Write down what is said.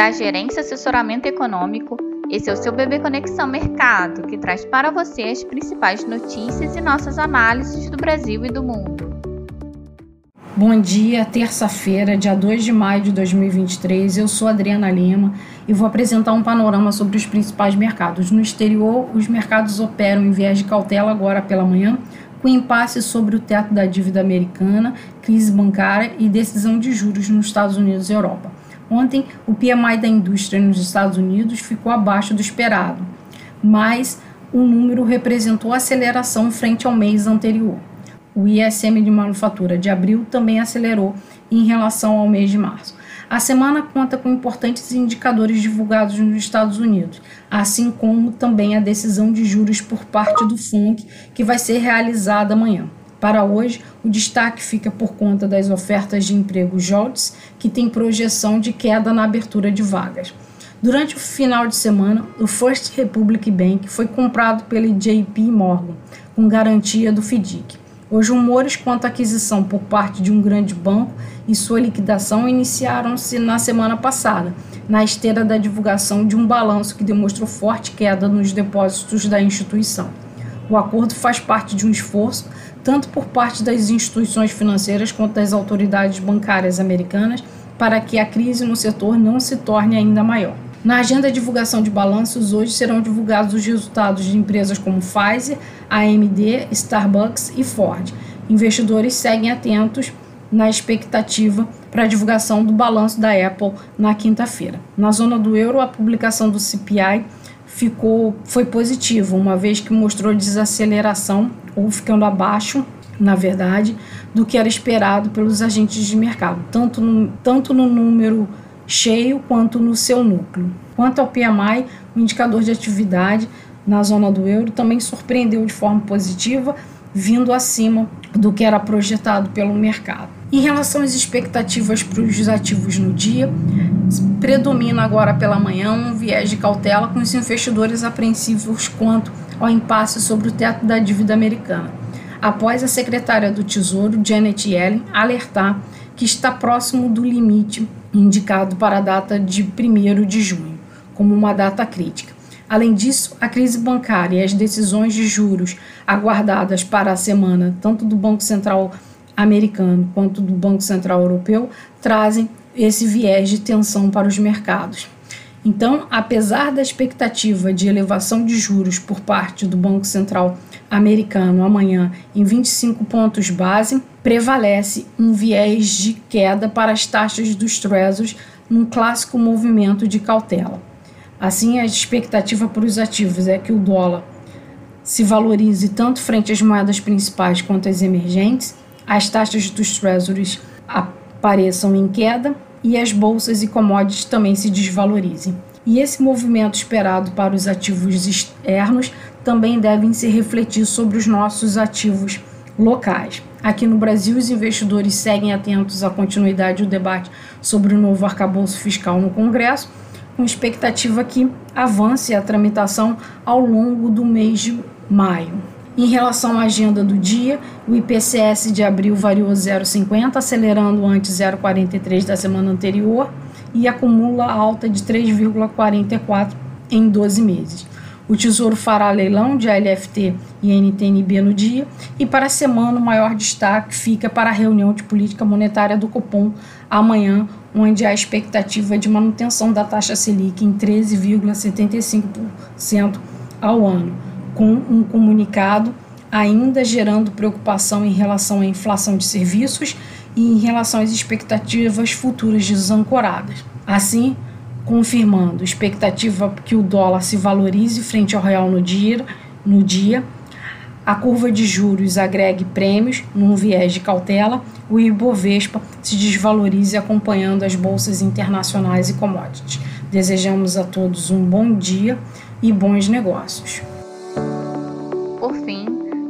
da Gerência Assessoramento Econômico. Esse é o seu Bebê Conexão Mercado, que traz para você as principais notícias e nossas análises do Brasil e do mundo. Bom dia, terça-feira, dia 2 de maio de 2023. Eu sou Adriana Lima e vou apresentar um panorama sobre os principais mercados. No exterior, os mercados operam em viés de cautela agora pela manhã, com impasse sobre o teto da dívida americana, crise bancária e decisão de juros nos Estados Unidos e Europa. Ontem, o PMI da indústria nos Estados Unidos ficou abaixo do esperado, mas o número representou aceleração frente ao mês anterior. O ISM de manufatura de abril também acelerou em relação ao mês de março. A semana conta com importantes indicadores divulgados nos Estados Unidos, assim como também a decisão de juros por parte do FONC, que vai ser realizada amanhã. Para hoje, o destaque fica por conta das ofertas de emprego JOLTS, que tem projeção de queda na abertura de vagas. Durante o final de semana, o First Republic Bank foi comprado pela JP Morgan, com garantia do FDIC. Os rumores quanto à aquisição por parte de um grande banco e sua liquidação iniciaram-se na semana passada, na esteira da divulgação de um balanço que demonstrou forte queda nos depósitos da instituição. O acordo faz parte de um esforço tanto por parte das instituições financeiras quanto das autoridades bancárias americanas, para que a crise no setor não se torne ainda maior. Na agenda de divulgação de balanços, hoje serão divulgados os resultados de empresas como Pfizer, AMD, Starbucks e Ford. Investidores seguem atentos na expectativa para a divulgação do balanço da Apple na quinta-feira. Na zona do euro, a publicação do CPI ficou foi positivo, uma vez que mostrou desaceleração ou ficando abaixo, na verdade, do que era esperado pelos agentes de mercado, tanto no, tanto no número cheio quanto no seu núcleo. Quanto ao PMI, o indicador de atividade na zona do euro também surpreendeu de forma positiva, vindo acima do que era projetado pelo mercado. Em relação às expectativas para os ativos no dia, predomina agora pela manhã um viés de cautela com os investidores apreensivos quanto ao impasse sobre o teto da dívida americana, após a secretária do Tesouro, Janet Yellen, alertar que está próximo do limite indicado para a data de 1 de junho, como uma data crítica. Além disso, a crise bancária e as decisões de juros aguardadas para a semana, tanto do Banco Central americano quanto do Banco Central europeu, trazem esse viés de tensão para os mercados. Então, apesar da expectativa de elevação de juros por parte do Banco Central americano amanhã em 25 pontos base, prevalece um viés de queda para as taxas dos Treasuries num clássico movimento de cautela. Assim, a expectativa para os ativos é que o dólar se valorize tanto frente às moedas principais quanto às emergentes, as taxas dos Treasuries apareçam em queda e as bolsas e commodities também se desvalorizem. E esse movimento esperado para os ativos externos também devem se refletir sobre os nossos ativos locais. Aqui no Brasil, os investidores seguem atentos à continuidade do debate sobre o novo arcabouço fiscal no Congresso, com expectativa que avance a tramitação ao longo do mês de maio. Em relação à agenda do dia, o IPCS de abril variou 0,50, acelerando ante 0,43 da semana anterior e acumula alta de 3,44 em 12 meses. O Tesouro fará leilão de ALFT e NTNB no dia e para a semana o maior destaque fica para a reunião de política monetária do Copom amanhã, onde há expectativa de manutenção da taxa Selic em 13,75% ao ano com um comunicado ainda gerando preocupação em relação à inflação de serviços e em relação às expectativas futuras desancoradas. Assim, confirmando expectativa que o dólar se valorize frente ao real no dia, no dia a curva de juros agregue prêmios num viés de cautela, o Ibovespa se desvalorize acompanhando as bolsas internacionais e commodities. Desejamos a todos um bom dia e bons negócios.